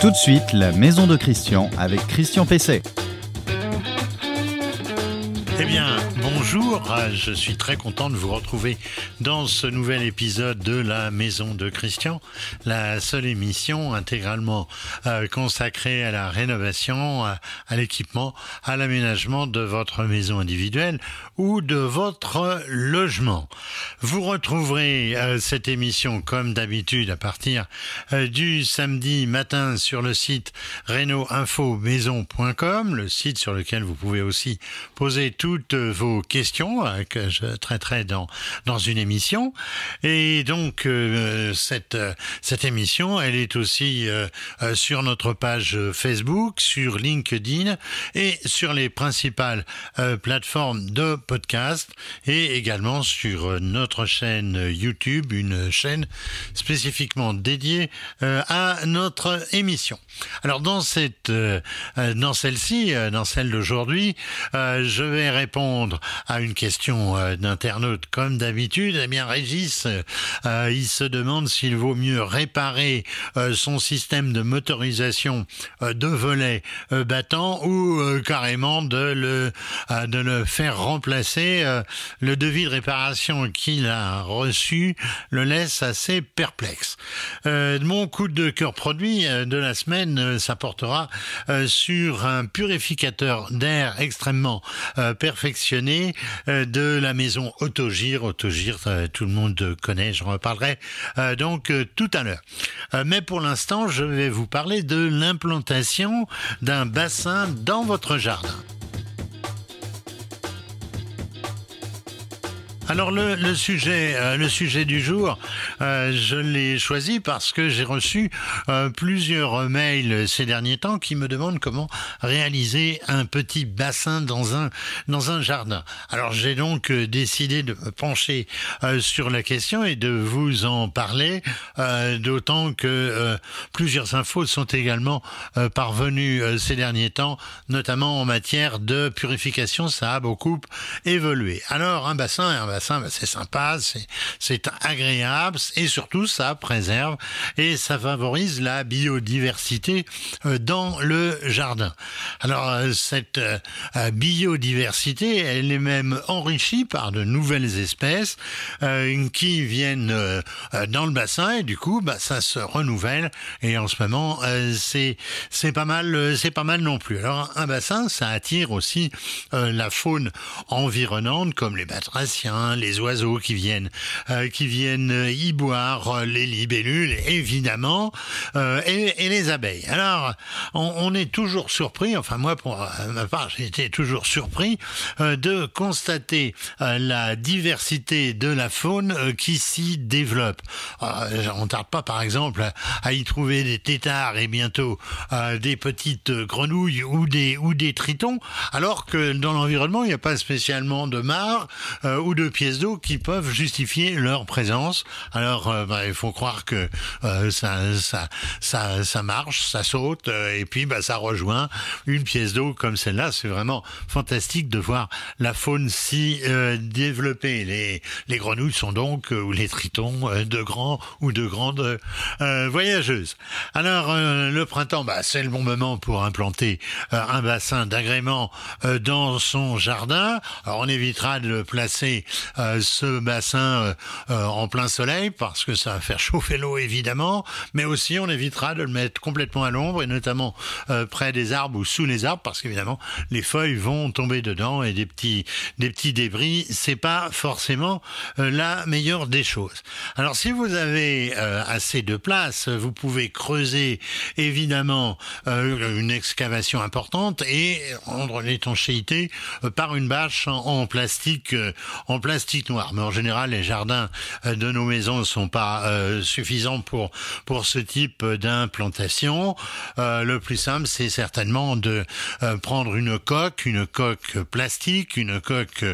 Tout de suite, la maison de Christian avec Christian Pesset. Eh bien, bonjour, je suis très content de vous retrouver dans ce nouvel épisode de La Maison de Christian, la seule émission intégralement euh, consacrée à la rénovation, à, l'équipement, à l'aménagement de votre maison individuelle ou de votre logement. Vous retrouverez euh, cette émission comme d'habitude à partir euh, du samedi matin sur le site reno-info-maison.com, le site sur lequel vous pouvez aussi poser tout toutes vos questions que je traiterai dans, dans une émission. Et donc, euh, cette, cette émission, elle est aussi euh, sur notre page Facebook, sur LinkedIn et sur les principales plateformes de podcast et également sur notre chaîne YouTube, une chaîne spécifiquement dédiée à notre émission. Alors, dans cette, dans celle-ci, dans celle d'aujourd'hui, je vais répondre à une question euh, d'internaute comme d'habitude, eh bien Régis, euh, il se demande s'il vaut mieux réparer euh, son système de motorisation de volet battant ou carrément de le, de le faire remplacer. le devis de réparation qu'il a reçu le laisse assez perplexe. mon coup de cœur produit de la semaine s'apportera sur un purificateur d'air extrêmement perfectionné euh, de la maison Autogir. Autogir, euh, tout le monde connaît, j'en reparlerai euh, donc tout à l'heure. Mais pour l'instant, je vais vous parler de l'implantation d'un bassin dans votre jardin. Alors le, sujet, euh, le sujet du jour, euh, je l'ai choisi parce que j'ai reçu euh, plusieurs mails ces derniers temps qui me demandent comment réaliser un petit bassin dans un dans un jardin. Alors j'ai donc décidé de me pencher sur la question et de vous en parler, d'autant que plusieurs infos sont également parvenues ces derniers temps, notamment en matière de purification. Ça a beaucoup évolué. Alors un bassin, un bassin c'est sympa, c'est agréable et surtout ça préserve et ça favorise la biodiversité euh, dans le jardin. Alors euh, cette euh, biodiversité, elle est même enrichie par de nouvelles espèces qui viennent dans le bassin et du coup bah, ça se renouvelle et en ce moment c'est pas mal c'est pas mal non plus. Alors un bassin ça attire aussi la faune environnante comme les batraciens les oiseaux qui viennent, euh, qui viennent y boire, euh, les libellules évidemment, euh, et, les abeilles. Alors, on, est toujours surpris, enfin moi pour ma part, été toujours surpris de constater la diversité de la faune qui s'y développe. on ne tarde pas, par exemple, à y trouver des têtards et bientôt des petites grenouilles ou des ou des tritons, alors que dans l'environnement, il n'y a pas spécialement de mares ou de pièces d'eau qui peuvent justifier leur présence. Alors, euh, bah, il faut croire que euh, ça, ça, ça, ça marche, ça saute, euh, et puis bah, ça rejoint une pièce d'eau comme celle-là. C'est vraiment fantastique de voir la faune si développée. Les, les grenouilles sont donc, ou les tritons, de grands ou de grandes voyageuses. Alors, le printemps, bah, c'est le bon moment pour implanter un bassin d'agrément dans son jardin. Alors, on évitera de le placer ce bassin euh, euh, en plein soleil parce que ça va faire chauffer l'eau évidemment, mais aussi on évitera de le mettre complètement à l'ombre et notamment euh, près des arbres ou sous les arbres parce qu'évidemment les feuilles vont tomber dedans et des petits des petits débris, c'est pas forcément la meilleure des choses. Alors si vous avez assez de place, vous pouvez creuser évidemment une excavation importante et rendre l'étanchéité par une bâche en plastique noir. Mais en général, les jardins euh, de nos maisons ne sont pas euh, suffisants pour pour ce type d'implantation. Euh, le plus simple, c'est certainement de prendre une coque, une coque plastique, une coque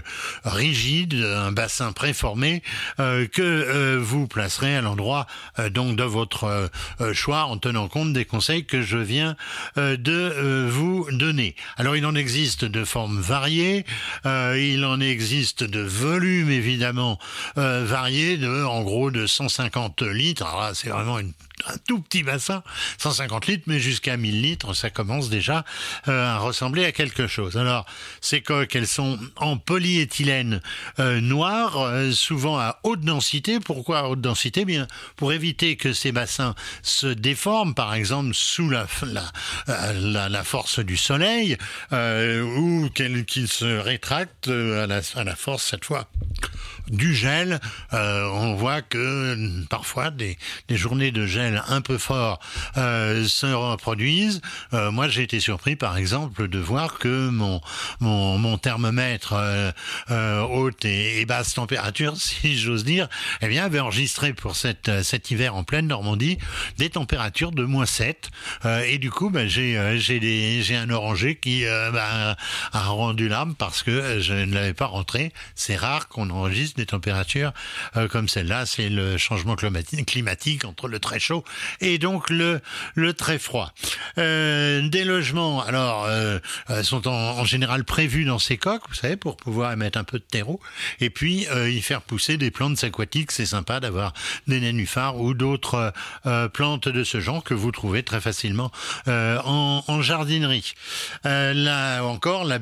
rigide, un bassin préformé que vous placerez à l'endroit donc de votre choix en tenant compte des conseils que je viens de vous donner. Alors, il en existe de formes variées, il en existe de volumes évidemment euh, variés de, en gros, de 150 litres. C'est vraiment une un tout petit bassin, 150 litres, mais jusqu'à 1000 litres, ça commence déjà à ressembler à quelque chose. Alors, ces coques, elles sont en polyéthylène noir, souvent à haute densité. Pourquoi à haute densité? Bien, pour éviter que ces bassins se déforment, par exemple sous la, la, la, force du soleil, ou qu'ils se rétractent à la force cette fois du gel. Euh, on voit que parfois des, journées de gel un peu fort euh, se reproduisent. Euh, moi, j'ai été surpris, par exemple, de voir que mon thermomètre haute et, basse température, si j'ose dire, eh bien, avait enregistré pour cet hiver en pleine Normandie des températures de moins 7. et du coup, ben, j'ai un oranger qui ben, a rendu l'âme parce que je ne l'avais pas rentré. C'est rare qu'on enregistre des températures euh, comme celle-là. C'est le changement climatique entre le très chaud et donc le, le très froid. Euh, des logements, alors, euh, sont en, général prévus dans ces coques, vous savez, pour pouvoir émettre un peu de terreau et puis y faire pousser des plantes aquatiques. C'est sympa d'avoir des nénuphars ou d'autres plantes de ce genre que vous trouvez très facilement en, jardinerie. là encore, la,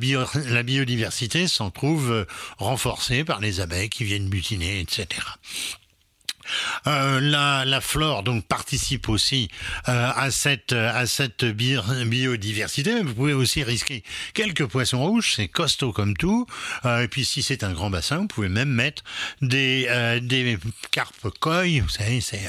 la biodiversité s'en trouve renforcée par les abeilles qui viennent butiner, etc. Euh, la, flore donc participe aussi euh, à cette à cette biodiversité. Vous pouvez aussi risquer quelques poissons rouges, c'est costaud comme tout. Euh, et puis si c'est un grand bassin, vous pouvez même mettre des des carpes koi. Vous savez, c'est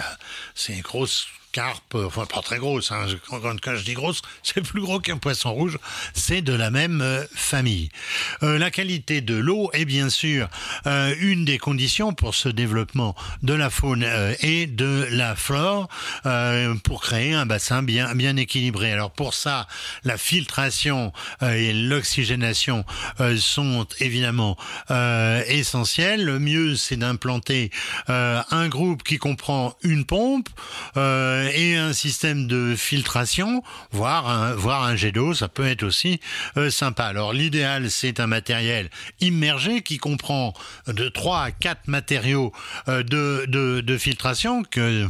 c'est grosses carpe, enfin pas très grosse, hein. quand, je dis grosse, c'est plus gros qu'un poisson rouge, c'est de la même euh, famille. Euh, la qualité de l'eau est bien sûr euh, une des conditions pour ce développement de la faune et de la flore pour créer un bassin bien, bien équilibré. Alors pour ça, la filtration et l'oxygénation sont évidemment essentielles. Le mieux, c'est d'implanter un groupe qui comprend une pompe, et un système de filtration, voire un, voire un jet d'eau, ça peut être aussi euh, sympa. Alors l'idéal, c'est un matériel immergé qui comprend de 3 à 4 matériaux euh, de, de, de filtration que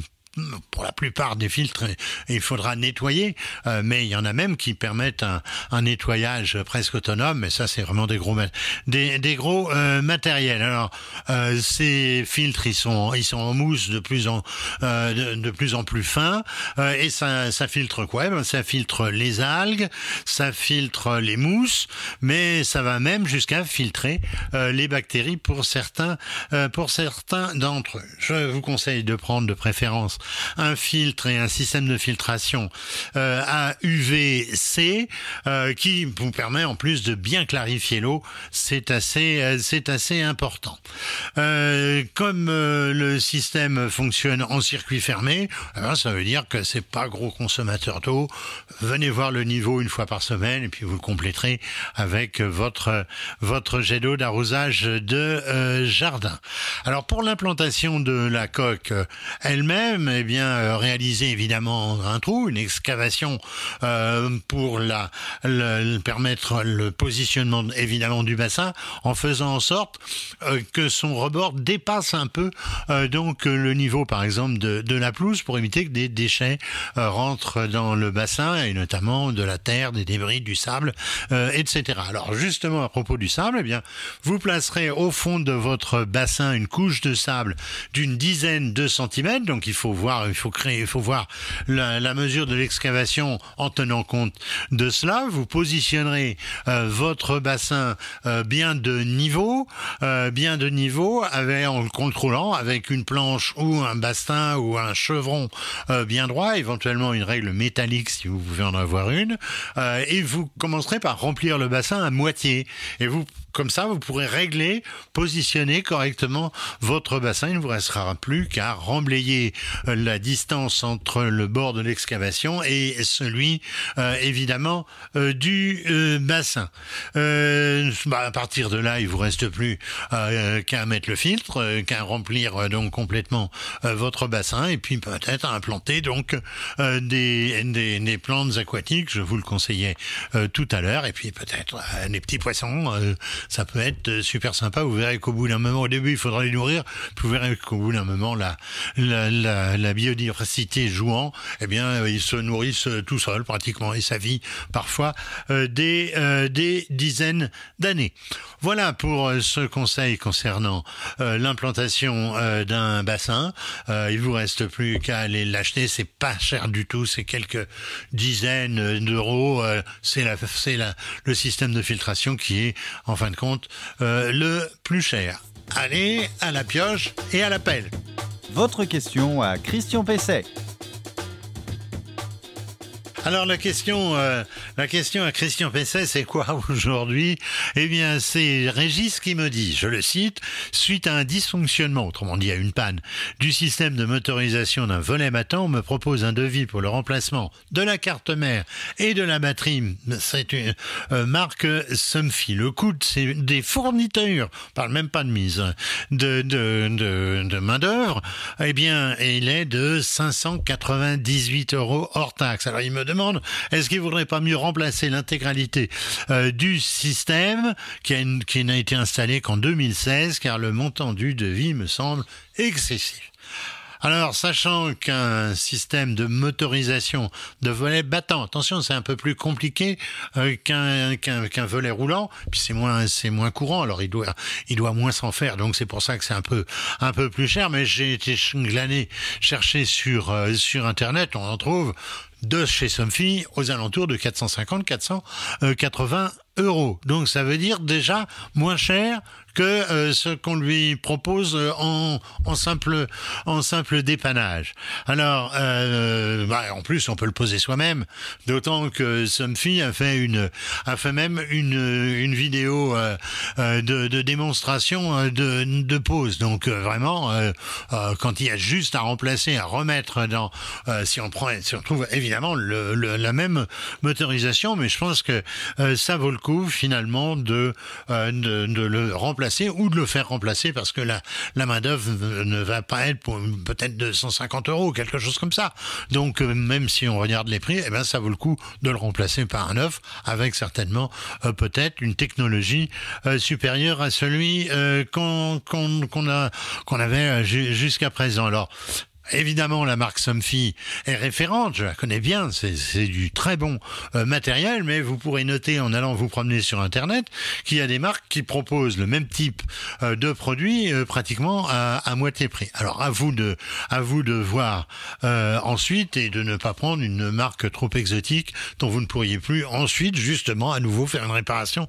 pour la plupart des filtres, il faudra nettoyer, euh, mais il y en a même qui permettent un, un nettoyage presque autonome, mais ça c'est vraiment des gros des, des gros euh, matériels. Alors euh, ces filtres ils sont ils sont en mousse de plus en de, de, plus en plus fins et ça ça filtre quoi? Ben, Ça filtre les algues, ça filtre les mousses, mais ça va même jusqu'à filtrer les bactéries pour certains pour certains d'entre eux. Je vous conseille de prendre de préférence un filtre et un système de filtration euh, à UVC euh, qui vous permet en plus de bien clarifier l'eau. C'est assez, euh, important. comme le système fonctionne en circuit fermé, eh ça veut dire que c'est pas gros consommateur d'eau. Venez voir le niveau une fois par semaine et puis vous le compléterez avec votre jet d'eau d'arrosage de jardin. Alors pour l'implantation de la coque elle-même, eh bien euh, réaliser évidemment un trou, une excavation euh, pour la, permettre le positionnement évidemment du bassin, en faisant en sorte euh, que son rebord dépasse un peu donc le niveau par exemple de, la pelouse pour éviter que des déchets rentrent dans le bassin et notamment de la terre, des débris, du sable, etc. Alors justement à propos du sable, eh bien vous placerez au fond de votre bassin une couche de sable d'une dizaine de centimètres, donc il faut il faut voir la, mesure de l'excavation en tenant compte de cela. Vous positionnerez euh, votre bassin euh, bien de niveau, euh, bien de niveau, en le contrôlant avec une planche ou un bastin ou un chevron bien droit, éventuellement une règle métallique si vous pouvez en avoir une, et vous commencerez par remplir le bassin à moitié et vous comme ça, vous pourrez régler, positionner correctement votre bassin. Il ne vous restera plus qu'à remblayer la distance entre le bord de l'excavation et celui, euh, évidemment, euh, du bassin. Bah, à partir de là, il vous reste plus qu'à mettre le filtre, qu'à remplir donc complètement votre bassin et puis peut-être implanter donc des, des, plantes aquatiques. Je vous le conseillais tout à l'heure et puis peut-être des petits poissons ça peut être euh, super sympa. Vous verrez qu'au bout d'un moment, au début, il faudra les nourrir. Vous verrez qu'au bout d'un moment, la, la, la biodiversité jouant, eh bien, ils se nourrissent tout seuls pratiquement et ça vit parfois des, des dizaines d'années. Voilà pour ce conseil concernant l'implantation d'un bassin. il vous reste plus qu'à aller l'acheter. C'est pas cher du tout. C'est quelques dizaines d'euros. c'est la, c'est le système de filtration qui est, en fin de compte, le plus cher. Allez, à la pioche et à la pelle. Votre question à Christian Pesset. Alors la question, euh, la question à Christian Pesset, c'est quoi aujourd'hui? Eh bien, c'est Régis qui me dit, je le cite, suite à un dysfonctionnement, autrement dit à une panne, du système de motorisation d'un volet battant, on me propose un devis pour le remplacement de la carte mère et de la batterie. C'est une euh, marque Somfy. Le coût des fournitures, on parle même pas de mise, de, main d'œuvre, eh bien, il est de 598 euros hors taxe. Alors il me est-ce qu'il vaudrait pas mieux remplacer l'intégralité euh, du système qui, n'a été installé qu'en 2016, car le montant du devis me semble excessif. Alors, sachant qu'un système de motorisation de volet battant, attention, c'est un peu plus compliqué euh, qu'un qu'un volet roulant, puis c'est moins c'est moins courant. Alors, il doit il doit moins s'en faire, donc c'est pour ça que c'est un peu un peu plus cher. Mais j'ai été glané chercher sur euh, sur internet, on en trouve de chez Somfy aux alentours de 450 480 euros. Donc ça veut dire déjà moins cher que euh, ce qu'on lui propose euh, en, en, simple en simple dépannage. Alors, euh, bah, en plus, on peut le poser soi-même. D'autant que Somfy a fait une a fait même une une vidéo de, de, démonstration de, de pose. Donc vraiment, quand il y a juste à remplacer, à remettre dans, si on prend, si on trouve évidemment le, la même motorisation, mais je pense que ça vaut le coup finalement de, de, de le remplacer ou de le faire remplacer parce que la, la main-d'œuvre ne va pas être pour peut-être de 150 euros, quelque chose comme ça. Donc, euh, même si on regarde les prix, eh ben, ça vaut le coup de le remplacer par un neuf avec certainement euh, peut-être une technologie euh, supérieure à celui qu'on qu'on a qu'on avait jusqu'à présent. Alors, Évidemment, la marque Somfy est référente, je la connais bien, c'est du très bon euh, matériel, mais vous pourrez noter en allant vous promener sur Internet qu'il y a des marques qui proposent le même type euh, de produit euh, pratiquement à, à, moitié prix. Alors à vous de, à vous de voir ensuite et de ne pas prendre une marque trop exotique dont vous ne pourriez plus ensuite justement à nouveau faire une réparation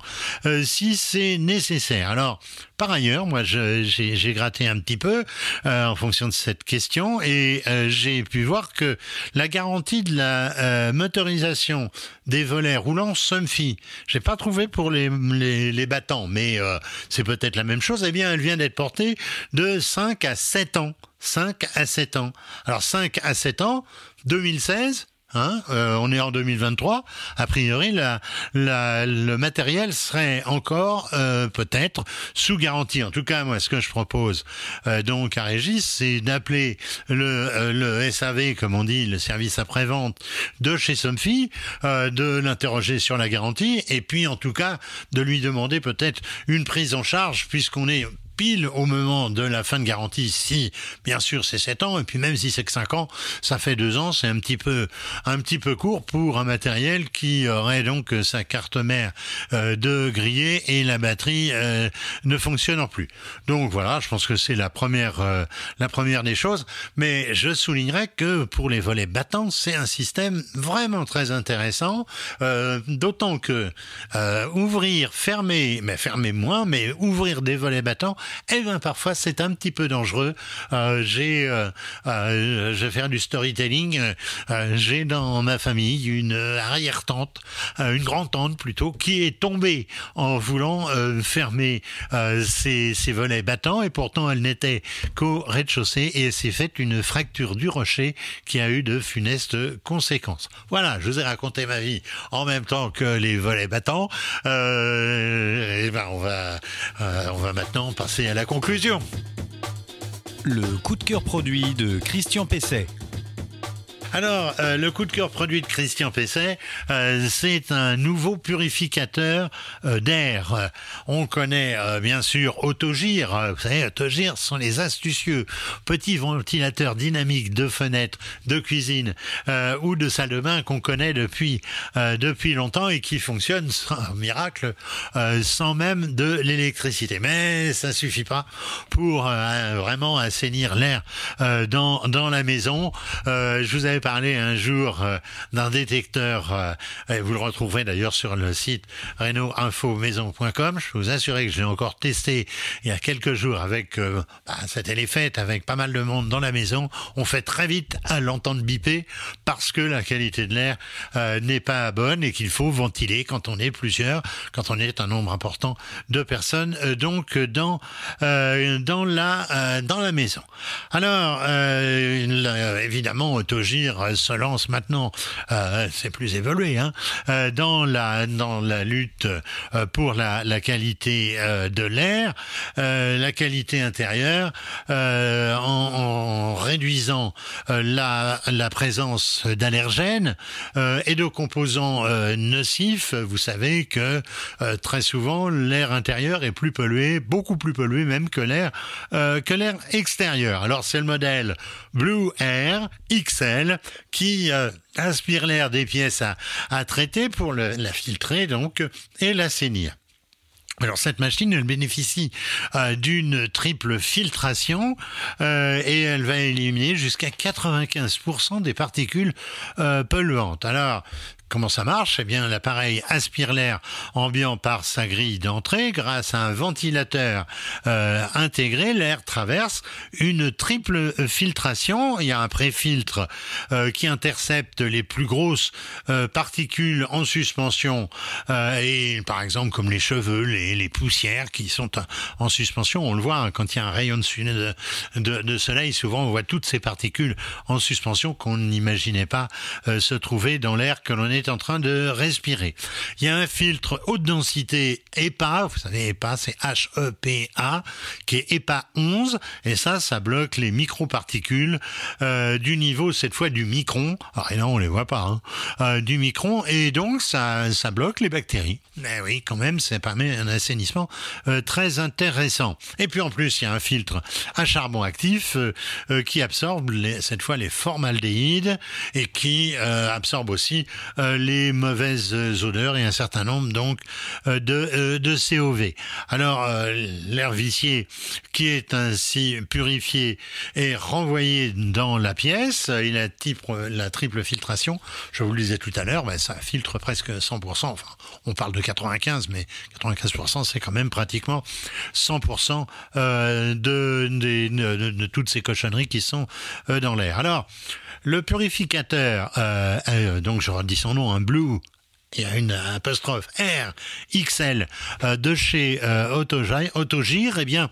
si c'est nécessaire. Alors par ailleurs, moi j'ai gratté un petit peu en fonction de cette question et euh, j'ai pu voir que la garantie de la euh, motorisation des volets roulants Somfy, j'ai pas trouvé pour les, les, les battants, mais euh, c'est peut-être la même chose. Eh bien, elle vient d'être portée de 5 à 7 ans. 5 à 7 ans. Alors 5 à 7 ans, 2016, Hein, euh, on est en 2023. A priori, la, la, le matériel serait encore euh, peut-être sous garantie. En tout cas, moi, ce que je propose euh, donc à Régis, c'est d'appeler le, le SAV, comme on dit, le service après-vente de chez Somfy, de l'interroger sur la garantie, et puis en tout cas de lui demander peut-être une prise en charge, puisqu'on est pile au moment de la fin de garantie, si bien sûr c'est 7 ans, et puis même si c'est que 5 ans, ça fait 2 ans, c'est un petit peu un petit peu court pour un matériel qui aurait donc sa carte mère euh, de griller et la batterie euh, ne fonctionnant plus. Donc voilà, je pense que c'est la première euh, la première des choses, mais je soulignerai que pour les volets battants, c'est un système vraiment très intéressant, d'autant que ouvrir, fermer, mais fermer moins, mais ouvrir des volets battants, eh bien parfois c'est un petit peu dangereux. Euh, j'ai, euh, euh, je vais faire du storytelling. Euh, j'ai dans ma famille une arrière-tante, une grand-tante plutôt, qui est tombée en voulant fermer ses, ses, volets battants et pourtant elle n'était qu'au rez-de-chaussée et s'est faite une fracture du rocher qui a eu de funestes conséquences. Voilà, je vous ai raconté ma vie en même temps que les volets battants. et ben on va, on va maintenant passer c'est à la conclusion. Le coup de cœur produit de Christian Pesset. Alors, euh, le coup de cœur produit de Christian Pesset, euh, c'est un nouveau purificateur euh, d'air. On connaît bien sûr Autogir. Vous savez, Autogir sont les astucieux petits ventilateurs dynamiques de fenêtres, de cuisine ou de salle de bain qu'on connaît depuis longtemps et qui fonctionnent un miracle sans même de l'électricité. Mais ça suffit pas pour vraiment assainir l'air dans dans la maison. je vous avais parlé un jour euh, d'un détecteur, euh, et vous le retrouverez d'ailleurs sur le site renaultinfomaison.com. Je vous assure que j'ai encore testé il y a quelques jours avec, euh, bah, c'était avec pas mal de monde dans la maison. On fait très vite à l'entendre biper parce que la qualité de l'air n'est pas bonne et qu'il faut ventiler quand on est plusieurs, quand on est un nombre important de personnes, donc dans dans la dans la maison. Alors évidemment, Autogir se lance maintenant, euh, c'est plus évolué, hein, euh, dans la dans la lutte euh, pour la, la qualité de l'air, la qualité intérieure, en, en, réduisant la, la présence d'allergènes et de composants nocifs. Vous savez que très souvent l'air intérieur est plus pollué, beaucoup plus pollué même que l'air que l'air extérieur. Alors c'est le modèle Blue Air XL qui euh, inspire l'air des pièces à, traiter pour la filtrer donc et l'assainir. Alors cette machine, bénéficie euh, d'une triple filtration euh, et elle va éliminer jusqu'à 95% des particules polluantes. Alors Comment ça marche? Eh bien, l'appareil aspire l'air ambiant par sa grille d'entrée. Grâce à un ventilateur euh, intégré, l'air traverse une triple filtration. Il y a un préfiltre euh, qui intercepte les plus grosses euh, particules en suspension, et par exemple comme les cheveux, les, les poussières qui sont en suspension. On le voit hein, quand il y a un rayon de, de, soleil. Souvent, on voit toutes ces particules en suspension qu'on n'imaginait pas se trouver dans l'air que l'on est en train de respirer. Il y a un filtre haute densité EPA, vous savez EPA c'est H-E-P-A, qui est EPA 11, et ça, ça bloque les microparticules euh, du niveau, cette fois du micron, alors ah, là on les voit pas, hein, euh, du micron, et donc ça, ça bloque les bactéries. Mais oui, quand même, ça permet un assainissement euh, très intéressant. Et puis en plus, il y a un filtre à charbon actif qui absorbe cette fois les formaldéhydes et qui absorbe aussi les mauvaises odeurs et un certain nombre donc euh, de, euh, de COV. Alors euh, l'air vicié qui est ainsi purifié est renvoyé dans la pièce. Il a la triple filtration. Je vous le disais tout à l'heure, ben, ça filtre presque 100%. Enfin, on parle de 95, mais 95% c'est quand même pratiquement 100% de, de, de, de, toutes ces cochonneries qui sont dans l'air. Alors, le purificateur, euh, donc je redis son nom, un Blue il y a une apostrophe R XL euh, de chez euh, Autogir, eh bien,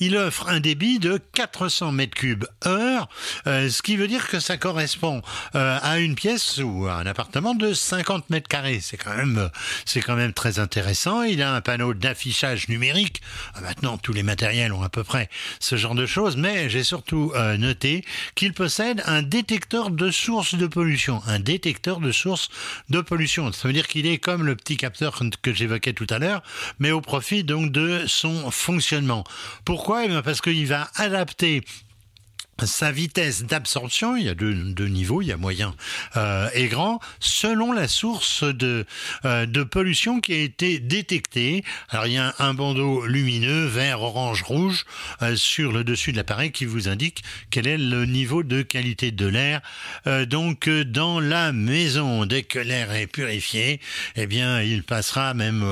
il offre un débit de 400 mètres cubes heure, euh, ce qui veut dire que ça correspond à une pièce ou à un appartement de 50 mètres carrés. C'est quand même, c'est quand même très intéressant. Il a un panneau d'affichage numérique. Maintenant, tous les matériels ont à peu près ce genre de choses, mais j'ai surtout noté qu'il possède un détecteur de source de pollution, un détecteur de source de pollution. Ça veut qu'il est comme le petit capteur que j'évoquais tout à l'heure, mais au profit donc de son fonctionnement. Pourquoi? Eh Parce qu'il va adapter sa vitesse d'absorption, il y a deux, niveaux, il y a moyen euh, et grand, selon la source de, euh, de pollution qui a été détectée. Alors il y a un, bandeau lumineux, vert, orange, rouge, euh, sur le dessus de l'appareil qui vous indique quel est le niveau de qualité de l'air. donc dans la maison, dès que l'air est purifié, eh bien il passera même,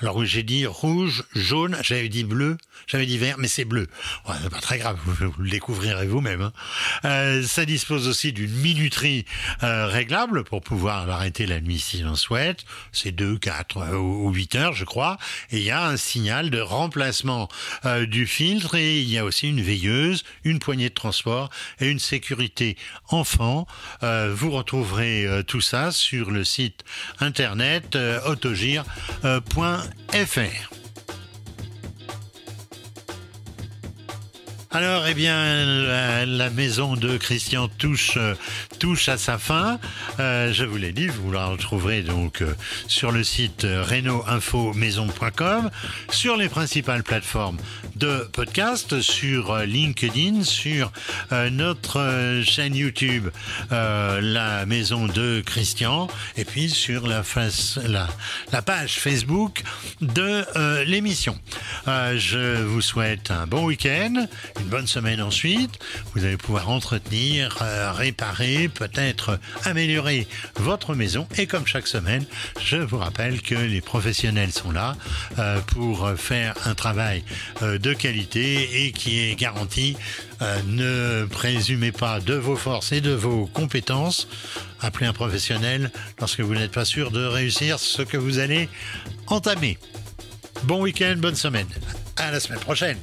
alors j'ai dit rouge, jaune, j'avais dit bleu, j'avais dit vert, mais c'est bleu. Ouais, pas très grave, vous, vous le découvrirez vous même. Hein. Euh, ça dispose aussi d'une minuterie euh, réglable pour pouvoir l'arrêter la nuit si l'on souhaite. C'est 2, 4 euh, ou 8 heures, je crois. Et il y a un signal de remplacement du filtre et il y a aussi une veilleuse, une poignée de transport et une sécurité enfant. vous retrouverez tout ça sur le site internet autogir.fr. Alors, eh bien, la, maison de Christian touche, touche à sa fin. Euh, je vous l'ai dit, vous la retrouverez donc euh, sur le site euh, reno-info-maison.com, sur les principales plateformes de podcast, sur LinkedIn, sur notre chaîne YouTube La Maison de Christian, et puis sur la, face, la, la page Facebook de l'émission. je vous souhaite un bon week-end, une bonne semaine ensuite. Vous allez pouvoir entretenir, réparer, peut-être améliorer votre maison. Et comme chaque semaine, je vous rappelle que les professionnels sont là euh, pour faire un travail euh, de qualité et qui est garanti. Euh, ne présumez pas de vos forces et de vos compétences. Appelez un professionnel lorsque vous n'êtes pas sûr de réussir ce que vous allez entamer. Bon week-end, bonne semaine. À la semaine prochaine.